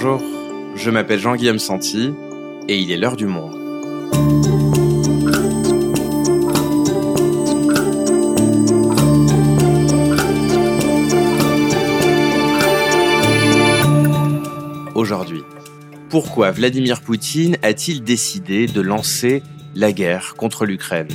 Bonjour, je m'appelle Jean-Guillaume Santi et il est l'heure du monde. Aujourd'hui, pourquoi Vladimir Poutine a-t-il décidé de lancer la guerre contre l'Ukraine?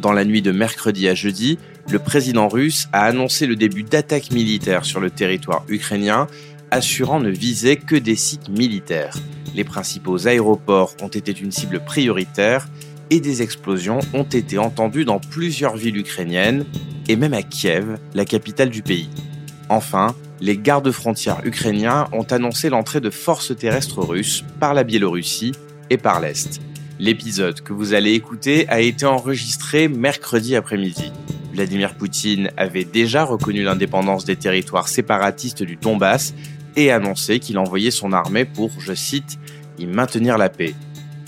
Dans la nuit de mercredi à jeudi, le président russe a annoncé le début d'attaques militaires sur le territoire ukrainien, assurant ne viser que des sites militaires. Les principaux aéroports ont été une cible prioritaire et des explosions ont été entendues dans plusieurs villes ukrainiennes et même à Kiev, la capitale du pays. Enfin, les gardes-frontières ukrainiens ont annoncé l'entrée de forces terrestres russes par la Biélorussie et par l'Est. L'épisode que vous allez écouter a été enregistré mercredi après-midi. Vladimir Poutine avait déjà reconnu l'indépendance des territoires séparatistes du Donbass et annoncé qu'il envoyait son armée pour, je cite, y maintenir la paix.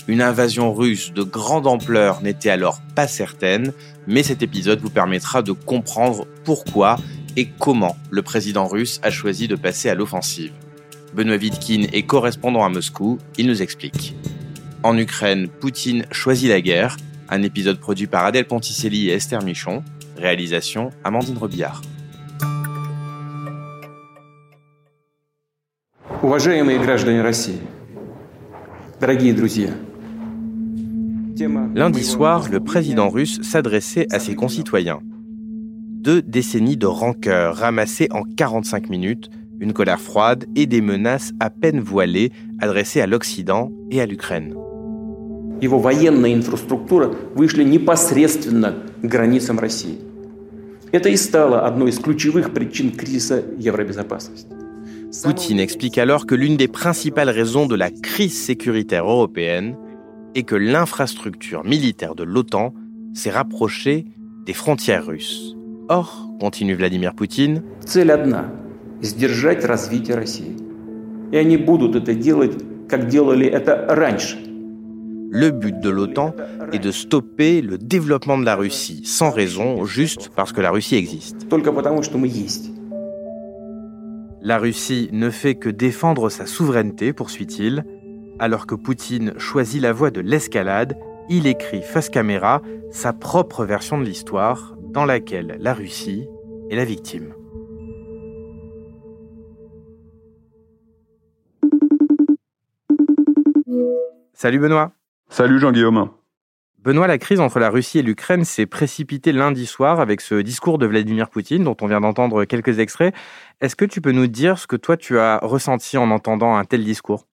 Une invasion russe de grande ampleur n'était alors pas certaine, mais cet épisode vous permettra de comprendre pourquoi et comment le président russe a choisi de passer à l'offensive. Benoît Vidkin est correspondant à Moscou, il nous explique. En Ukraine, Poutine choisit la guerre, un épisode produit par Adèle Ponticelli et Esther Michon, réalisation Amandine Robillard. Уважаемые граждане России, дорогие друзья, Lundi soir, le président russe s'adressait à ses concitoyens. Deux décennies de rancœur ramassées en 45 minutes, une colère froide et des menaces à peine voilées adressées à l'Occident et à l'Ukraine. его военная инфраструктура вышли непосредственно к границам России. Это и стало одной из ключевых причин кризиса евробезопасности. Poutine explique alors que l'une des principales raisons de la crise sécuritaire européenne est que l'infrastructure militaire de l'OTAN s'est rapprochée des frontières russes. Or, continue Vladimir Poutine, le but de l'OTAN est de stopper le développement de la Russie, sans raison, juste parce que la Russie existe. La Russie ne fait que défendre sa souveraineté, poursuit-il, alors que Poutine choisit la voie de l'escalade, il écrit face caméra sa propre version de l'histoire, dans laquelle la Russie est la victime. Salut Benoît Salut Jean-Guillaume. Benoît, la crise entre la Russie et l'Ukraine s'est précipitée lundi soir avec ce discours de Vladimir Poutine dont on vient d'entendre quelques extraits. Est-ce que tu peux nous dire ce que toi tu as ressenti en entendant un tel discours?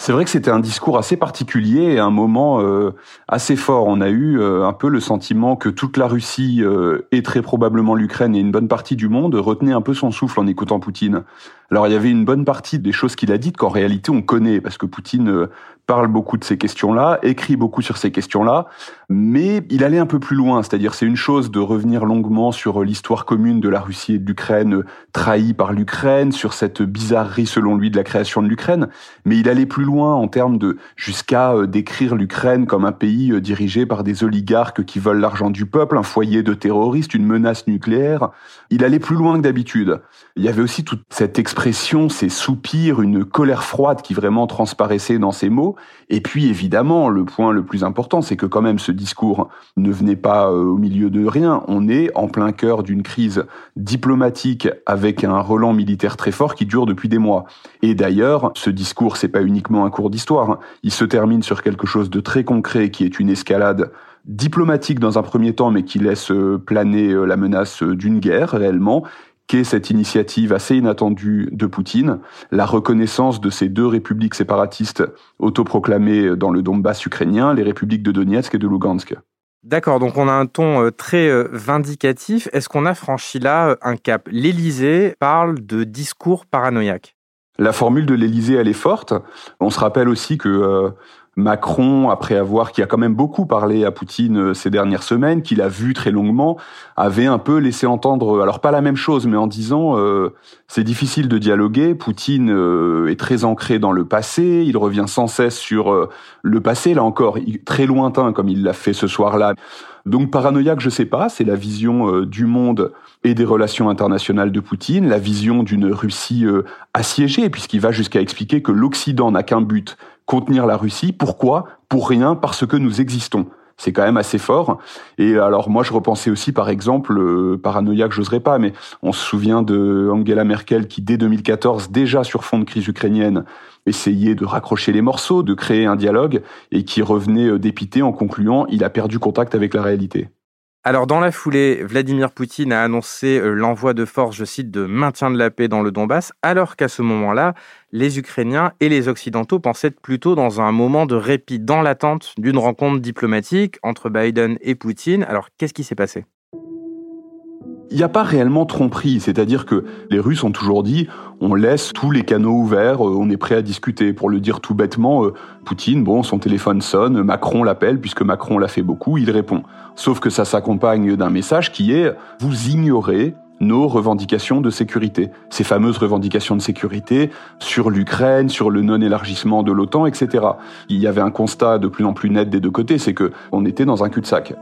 C'est vrai que c'était un discours assez particulier et un moment euh, assez fort. On a eu euh, un peu le sentiment que toute la Russie euh, et très probablement l'Ukraine et une bonne partie du monde retenaient un peu son souffle en écoutant Poutine. Alors il y avait une bonne partie des choses qu'il a dites qu'en réalité on connaît parce que Poutine parle beaucoup de ces questions-là, écrit beaucoup sur ces questions-là, mais il allait un peu plus loin. C'est-à-dire c'est une chose de revenir longuement sur l'histoire commune de la Russie et de l'Ukraine, euh, trahie par l'Ukraine, sur cette bizarrerie selon lui de la création de l'Ukraine, mais il allait plus loin en termes de jusqu'à euh, décrire l'Ukraine comme un pays euh, dirigé par des oligarques qui veulent l'argent du peuple, un foyer de terroristes, une menace nucléaire. Il allait plus loin que d'habitude. Il y avait aussi toute cette expression, ces soupirs, une colère froide qui vraiment transparaissait dans ces mots. Et puis évidemment, le point le plus important, c'est que quand même ce discours ne venait pas euh, au milieu de rien. On est en plein cœur d'une crise diplomatique avec un relan militaire très fort qui dure depuis des mois. Et d'ailleurs, ce discours, c'est pas uniquement un cours d'histoire. Il se termine sur quelque chose de très concret qui est une escalade diplomatique dans un premier temps, mais qui laisse euh, planer euh, la menace d'une guerre réellement, qu'est cette initiative assez inattendue de Poutine, la reconnaissance de ces deux républiques séparatistes autoproclamées dans le Donbass ukrainien, les républiques de Donetsk et de Lugansk. D'accord, donc on a un ton euh, très euh, vindicatif. Est-ce qu'on a franchi là euh, un cap? L'Élysée parle de discours paranoïaque. La formule de l'Élysée, elle est forte. On se rappelle aussi que euh, Macron, après avoir, qui a quand même beaucoup parlé à Poutine euh, ces dernières semaines, qu'il a vu très longuement, avait un peu laissé entendre, alors pas la même chose, mais en disant euh, c'est difficile de dialoguer. Poutine euh, est très ancré dans le passé, il revient sans cesse sur le passé, là encore, très lointain comme il l'a fait ce soir-là. Donc paranoïaque, je sais pas, c'est la vision du monde et des relations internationales de Poutine, la vision d'une Russie assiégée, puisqu'il va jusqu'à expliquer que l'Occident n'a qu'un but, contenir la Russie. Pourquoi? Pour rien, parce que nous existons. C'est quand même assez fort. Et alors moi, je repensais aussi, par exemple, euh, paranoïaque, j'oserais pas, mais on se souvient de Angela Merkel qui, dès 2014, déjà sur fond de crise ukrainienne, essayait de raccrocher les morceaux, de créer un dialogue, et qui revenait euh, dépité en concluant, il a perdu contact avec la réalité. Alors dans la foulée, Vladimir Poutine a annoncé euh, l'envoi de forces, je cite, de maintien de la paix dans le Donbass, alors qu'à ce moment-là, les Ukrainiens et les Occidentaux pensaient être plutôt dans un moment de répit dans l'attente d'une rencontre diplomatique entre Biden et Poutine. Alors qu'est-ce qui s'est passé? Il n'y a pas réellement tromperie, c'est-à-dire que les Russes ont toujours dit on laisse tous les canaux ouverts, euh, on est prêt à discuter. Pour le dire tout bêtement, euh, Poutine, bon, son téléphone sonne, Macron l'appelle, puisque Macron l'a fait beaucoup, il répond. Sauf que ça s'accompagne d'un message qui est vous ignorez nos revendications de sécurité, ces fameuses revendications de sécurité sur l'Ukraine, sur le non-élargissement de l'OTAN, etc. Il y avait un constat de plus en plus net des deux côtés, c'est que on était dans un cul-de-sac.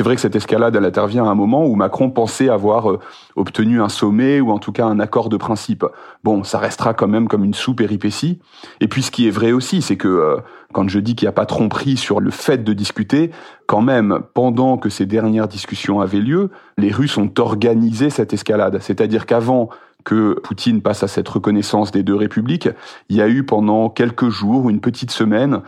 C'est vrai que cette escalade, intervient à un moment où Macron pensait avoir euh, obtenu un sommet ou en tout cas un accord de principe. Bon, ça restera quand même comme une sous-péripétie. Et puis ce qui est vrai aussi, c'est que euh, quand je dis qu'il n'y a pas tromperie sur le fait de discuter, quand même, pendant que ces dernières discussions avaient lieu, les Russes ont organisé cette escalade. C'est-à-dire qu'avant que Poutine passe à cette reconnaissance des deux républiques, il y a eu pendant quelques jours, une petite semaine,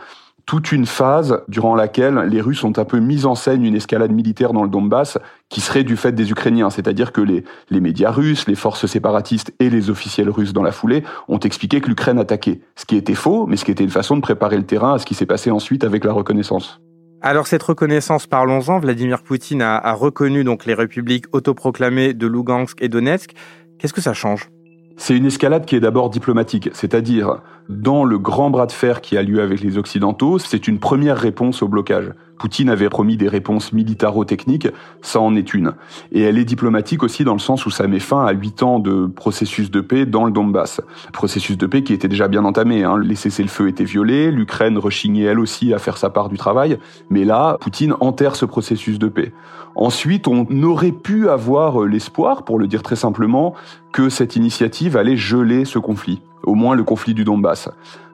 toute une phase durant laquelle les Russes ont un peu mis en scène une escalade militaire dans le Donbass qui serait du fait des Ukrainiens. C'est-à-dire que les, médias russes, les forces séparatistes et les officiels russes dans la foulée ont expliqué que l'Ukraine attaquait. Ce qui était faux, mais ce qui était une façon de préparer le terrain à ce qui s'est passé ensuite avec la reconnaissance. Alors cette reconnaissance, parlons-en. Vladimir Poutine a, a reconnu donc les républiques autoproclamées de Lugansk et Donetsk. Qu'est-ce que ça change? C'est une escalade qui est d'abord diplomatique, c'est-à-dire dans le grand bras de fer qui a lieu avec les Occidentaux, c'est une première réponse au blocage. Poutine avait promis des réponses militaro-techniques, ça en est une. Et elle est diplomatique aussi dans le sens où ça met fin à huit ans de processus de paix dans le Donbass. Processus de paix qui était déjà bien entamé. Hein. Les cessez-le-feu étaient violés, l'Ukraine rechignait elle aussi à faire sa part du travail. Mais là, Poutine enterre ce processus de paix. Ensuite, on aurait pu avoir l'espoir, pour le dire très simplement, que cette initiative allait geler ce conflit au moins le conflit du Donbass.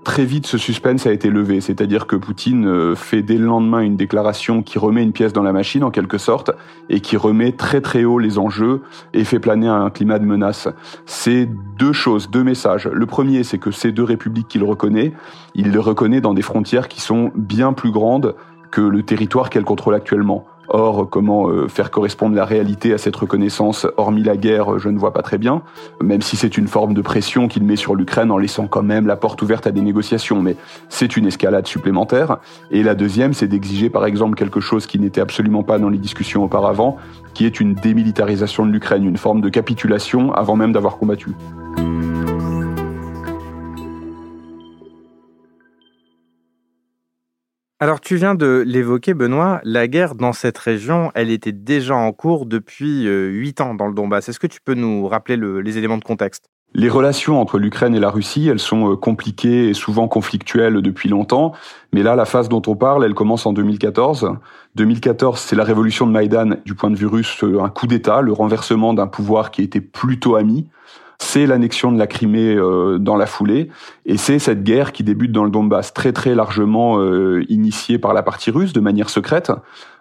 Très vite, ce suspense a été levé, c'est-à-dire que Poutine euh, fait dès le lendemain une déclaration qui remet une pièce dans la machine en quelque sorte et qui remet très très haut les enjeux et fait planer un climat de menace. C'est deux choses, deux messages. Le premier, c'est que ces deux républiques qu'il reconnaît, il les reconnaît dans des frontières qui sont bien plus grandes que le territoire qu'elle contrôle actuellement. Or, comment euh, faire correspondre la réalité à cette reconnaissance, hormis la guerre, je ne vois pas très bien, même si c'est une forme de pression qu'il met sur l'Ukraine en laissant quand même la porte ouverte à des négociations, mais c'est une escalade supplémentaire. Et la deuxième, c'est d'exiger par exemple quelque chose qui n'était absolument pas dans les discussions auparavant, qui est une démilitarisation de l'Ukraine, une forme de capitulation avant même d'avoir combattu. Alors tu viens de l'évoquer, Benoît, la guerre dans cette région, elle était déjà en cours depuis euh, huit ans dans le Donbass. Est-ce que tu peux nous rappeler les éléments de contexte? Les relations entre l'Ukraine et la Russie, elles sont euh, compliquées et souvent conflictuelles depuis longtemps. Mais là, la phase dont on parle, elle commence en 2014. 2014, c'est la révolution de Maïdan du point de vue russe, euh, un coup d'État, le renversement d'un pouvoir qui était plutôt ami c'est l'annexion de la Crimée euh, dans la foulée, et c'est cette guerre qui débute dans le Donbass, très très largement euh, initiée par la partie russe de manière secrète,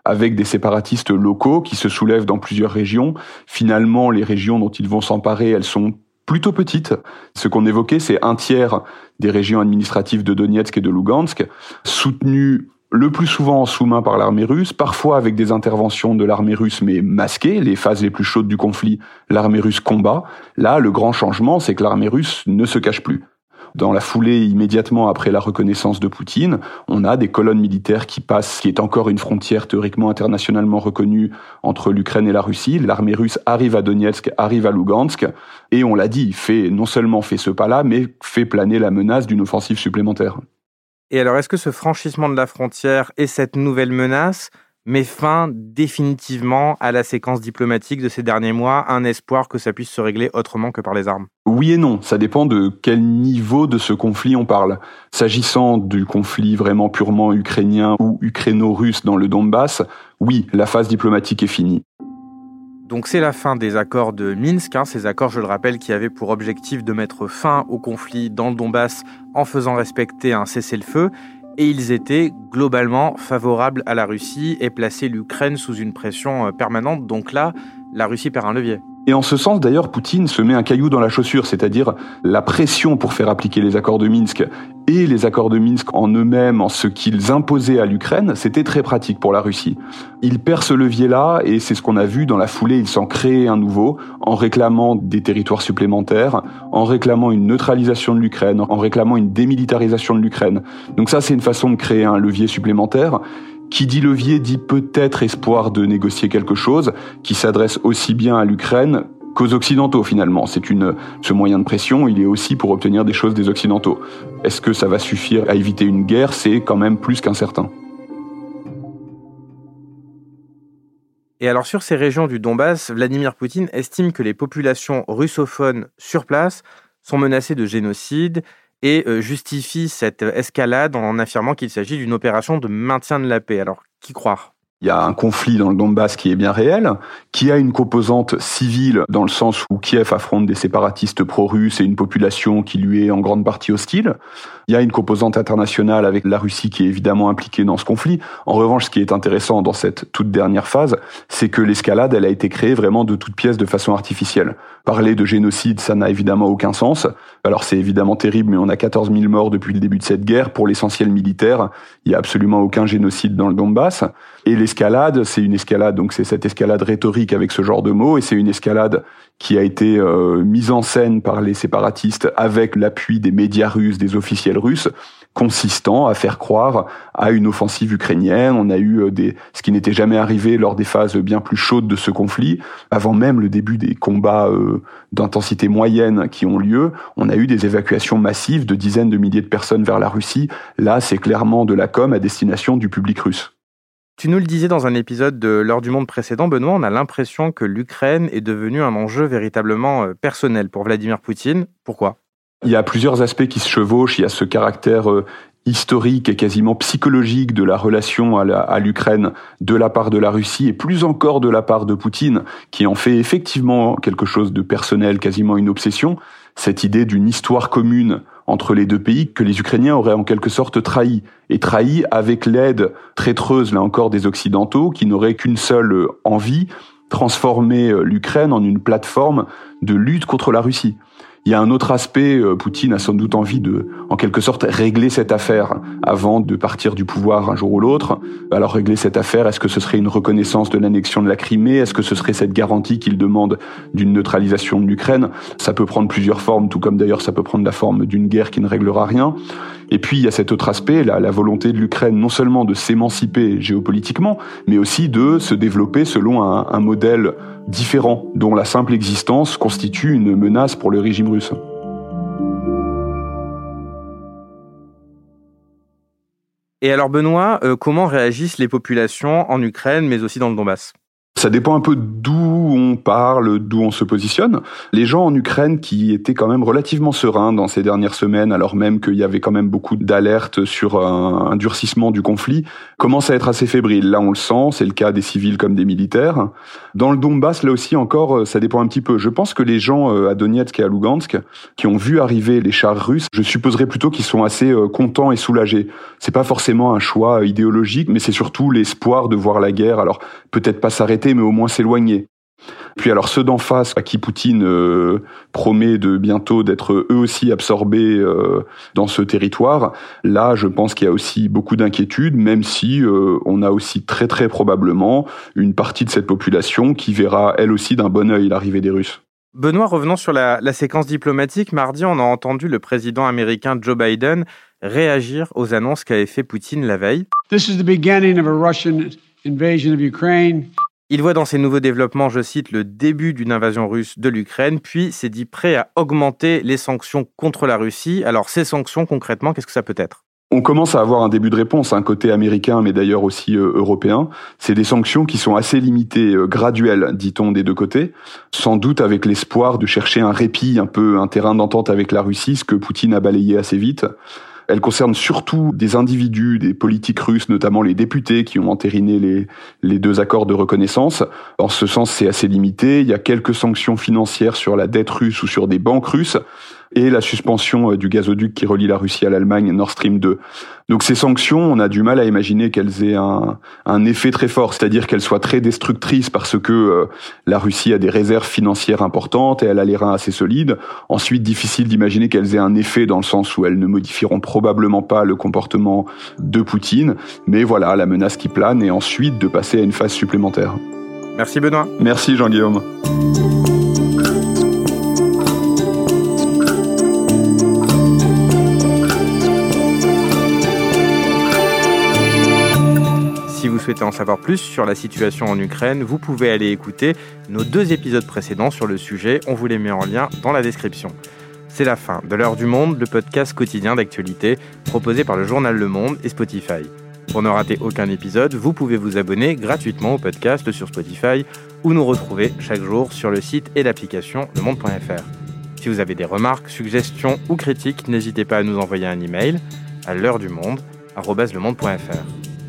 avec des séparatistes locaux qui se soulèvent dans plusieurs régions. Finalement, les régions dont ils vont s'emparer, elles sont plutôt petites. Ce qu'on évoquait, c'est un tiers des régions administratives de Donetsk et de Lugansk, soutenues le plus souvent en sous-main par l'armée russe, parfois avec des interventions de l'armée russe mais masquées, les phases les plus chaudes du conflit, l'armée russe combat. Là, le grand changement, c'est que l'armée russe ne se cache plus. Dans la foulée immédiatement après la reconnaissance de Poutine, on a des colonnes militaires qui passent, qui est encore une frontière théoriquement internationalement reconnue entre l'Ukraine et la Russie. L'armée russe arrive à Donetsk, arrive à Lugansk, et on l'a dit, fait non seulement fait ce pas-là, mais fait planer la menace d'une offensive supplémentaire. Et alors, est-ce que ce franchissement de la frontière et cette nouvelle menace met fin définitivement à la séquence diplomatique de ces derniers mois, un espoir que ça puisse se régler autrement que par les armes? Oui et non, ça dépend de quel niveau de ce conflit on parle. S'agissant du conflit vraiment purement ukrainien ou ukraino-russe dans le Donbass, oui, la phase diplomatique est finie. Donc c'est la fin des accords de Minsk, hein, ces accords, je le rappelle, qui avaient pour objectif de mettre fin au conflit dans le Donbass en faisant respecter un cessez-le-feu et ils étaient globalement favorables à la Russie et plaçaient l'Ukraine sous une pression euh, permanente. Donc là, la Russie perd un levier. Et en ce sens, d'ailleurs, Poutine se met un caillou dans la chaussure, c'est-à-dire la pression pour faire appliquer les accords de Minsk et les accords de Minsk en eux-mêmes, en ce qu'ils imposaient à l'Ukraine, c'était très pratique pour la Russie. Il perd ce levier-là, et c'est ce qu'on a vu dans la foulée, il s'en crée un nouveau, en réclamant des territoires supplémentaires, en réclamant une neutralisation de l'Ukraine, en réclamant une démilitarisation de l'Ukraine. Donc ça, c'est une façon de créer un levier supplémentaire. Qui dit levier dit peut-être espoir de négocier quelque chose qui s'adresse aussi bien à l'Ukraine qu'aux Occidentaux finalement. C'est une, ce moyen de pression, il est aussi pour obtenir des choses des Occidentaux. Est-ce que ça va suffire à éviter une guerre? C'est quand même plus qu'incertain. Et alors sur ces régions du Donbass, Vladimir Poutine estime que les populations russophones sur place sont menacées de génocide et euh, justifie cette escalade en affirmant qu'il s'agit d'une opération de maintien de la paix. Alors, qui croire? Il y a un conflit dans le Donbass qui est bien réel, qui a une composante civile dans le sens où Kiev affronte des séparatistes pro-russes et une population qui lui est en grande partie hostile? Il y a une composante internationale avec la Russie qui est évidemment impliquée dans ce conflit. En revanche, ce qui est intéressant dans cette toute dernière phase, c'est que l'escalade, elle a été créée vraiment de toutes pièces de façon artificielle. Parler de génocide, ça n'a évidemment aucun sens. Alors c'est évidemment terrible, mais on a 14 000 morts depuis le début de cette guerre. Pour l'essentiel militaire, il n'y a absolument aucun génocide dans le Donbass. Et l'escalade, c'est une escalade, donc c'est cette escalade rhétorique avec ce genre de mots, et c'est une escalade qui a été euh, mise en scène par les séparatistes avec l'appui des médias russes, des officiels russes, consistant à faire croire à une offensive ukrainienne. On a eu euh, ce qui n'était jamais arrivé lors des phases bien plus chaudes de ce conflit, avant même le début des combats euh, d'intensité moyenne qui ont lieu. On a eu des évacuations massives de dizaines de milliers de personnes vers la Russie. Là, c'est clairement de la com à destination du public russe. Tu nous le disais dans un épisode de L'heure du monde précédent, Benoît, on a l'impression que l'Ukraine est devenue un enjeu véritablement euh, personnel pour Vladimir Poutine. Pourquoi? Il y a plusieurs aspects qui se chevauchent. Il y a ce caractère euh, historique et quasiment psychologique de la relation à l'Ukraine de la part de la Russie et plus encore de la part de Poutine, qui en fait effectivement quelque chose de personnel, quasiment une obsession. Cette idée d'une histoire commune entre les deux pays que les Ukrainiens auraient en quelque sorte trahi, et trahi avec l'aide traîtreuse, là encore, des Occidentaux, qui n'auraient qu'une seule envie, transformer euh, l'Ukraine en une plateforme de lutte contre la Russie. Il y a un autre aspect, euh, Poutine a sans doute envie de, en quelque sorte, régler cette affaire avant de partir du pouvoir un jour ou l'autre. Alors régler cette affaire, est-ce que ce serait une reconnaissance de l'annexion de la Crimée? Est-ce que ce serait cette garantie qu'il demande d'une neutralisation de l'Ukraine? Ça peut prendre plusieurs formes, tout comme d'ailleurs ça peut prendre la forme d'une guerre qui ne réglera rien. Et puis il y a cet autre aspect, la, volonté de l'Ukraine non seulement de s'émanciper géopolitiquement, mais aussi de se développer selon un modèle différent, dont la simple existence constitue une menace pour le régime russe. Et alors Benoît, euh, comment réagissent les populations en Ukraine, mais aussi dans le Donbass? Ça dépend un peu d'où parle, d'où on se positionne. Les gens en Ukraine qui étaient quand même relativement sereins dans ces dernières semaines, alors même qu'il y avait quand même beaucoup d'alertes sur un, durcissement du conflit, commencent à être assez fébriles. Là, on le sent, c'est le cas des civils comme des militaires. Dans le Donbass, là aussi encore, ça dépend un petit peu. Je pense que les gens euh, à Donetsk et à Lugansk qui ont vu arriver les chars russes, je supposerais plutôt qu'ils sont assez euh, contents et soulagés. C'est pas forcément un choix idéologique, mais c'est surtout l'espoir de voir la guerre. Alors peut-être pas s'arrêter mais au moins s'éloigner. Puis alors ceux d'en face à qui Poutine euh, promet de bientôt d'être eux aussi absorbés euh, dans ce territoire, là je pense qu'il y a aussi beaucoup d'inquiétudes, même si euh, on a aussi très très probablement une partie de cette population qui verra elle aussi d'un bon œil l'arrivée des Russes. Benoît, revenons sur la, la séquence diplomatique. Mardi, on a entendu le président américain Joe Biden réagir aux annonces qu'avait fait Poutine la veille. This is the beginning of a Russian invasion of Ukraine. Il voit dans ces nouveaux développements, je cite, le début d'une invasion russe de l'Ukraine, puis s'est dit prêt à augmenter les sanctions contre la Russie. Alors ces sanctions, concrètement, qu'est-ce que ça peut être? On commence à avoir un début de réponse, un côté américain, mais d'ailleurs aussi euh, européen. C'est des sanctions qui sont assez limitées, euh, graduelles, dit-on, des deux côtés, sans doute avec l'espoir de chercher un répit, un peu un terrain d'entente avec la Russie, ce que Poutine a balayé assez vite. Elle concerne surtout des individus, des politiques russes, notamment les députés qui ont entériné les, deux accords de reconnaissance. En ce sens, c'est assez limité. Il y a quelques sanctions financières sur la dette russe ou sur des banques russes et la suspension euh, du gazoduc qui relie la Russie à l'Allemagne, Nord Stream 2. Donc ces sanctions, on a du mal à imaginer qu'elles aient un, un, effet très fort, c'est-à-dire qu'elles soient très destructrices parce que euh, la Russie a des réserves financières importantes et elle a les reins assez solides. Ensuite, difficile d'imaginer qu'elles aient un effet dans le sens où elles ne modifieront probablement pas le comportement de Poutine. Mais voilà, la menace qui plane et ensuite de passer à une phase supplémentaire. Merci Benoît. Merci Jean-Guillaume. Souhaitez en savoir plus sur la situation en Ukraine, vous pouvez aller écouter nos deux épisodes précédents sur le sujet. On vous les met en lien dans la description. C'est la fin de l'heure du monde, le podcast quotidien d'actualité proposé par le journal Le Monde et Spotify. Pour ne rater aucun épisode, vous pouvez vous abonner gratuitement au podcast sur Spotify ou nous retrouver chaque jour sur le site et l'application lemonde.fr. Si vous avez des remarques, suggestions ou critiques, n'hésitez pas à nous envoyer un email à l'heure du monde @lemonde.fr.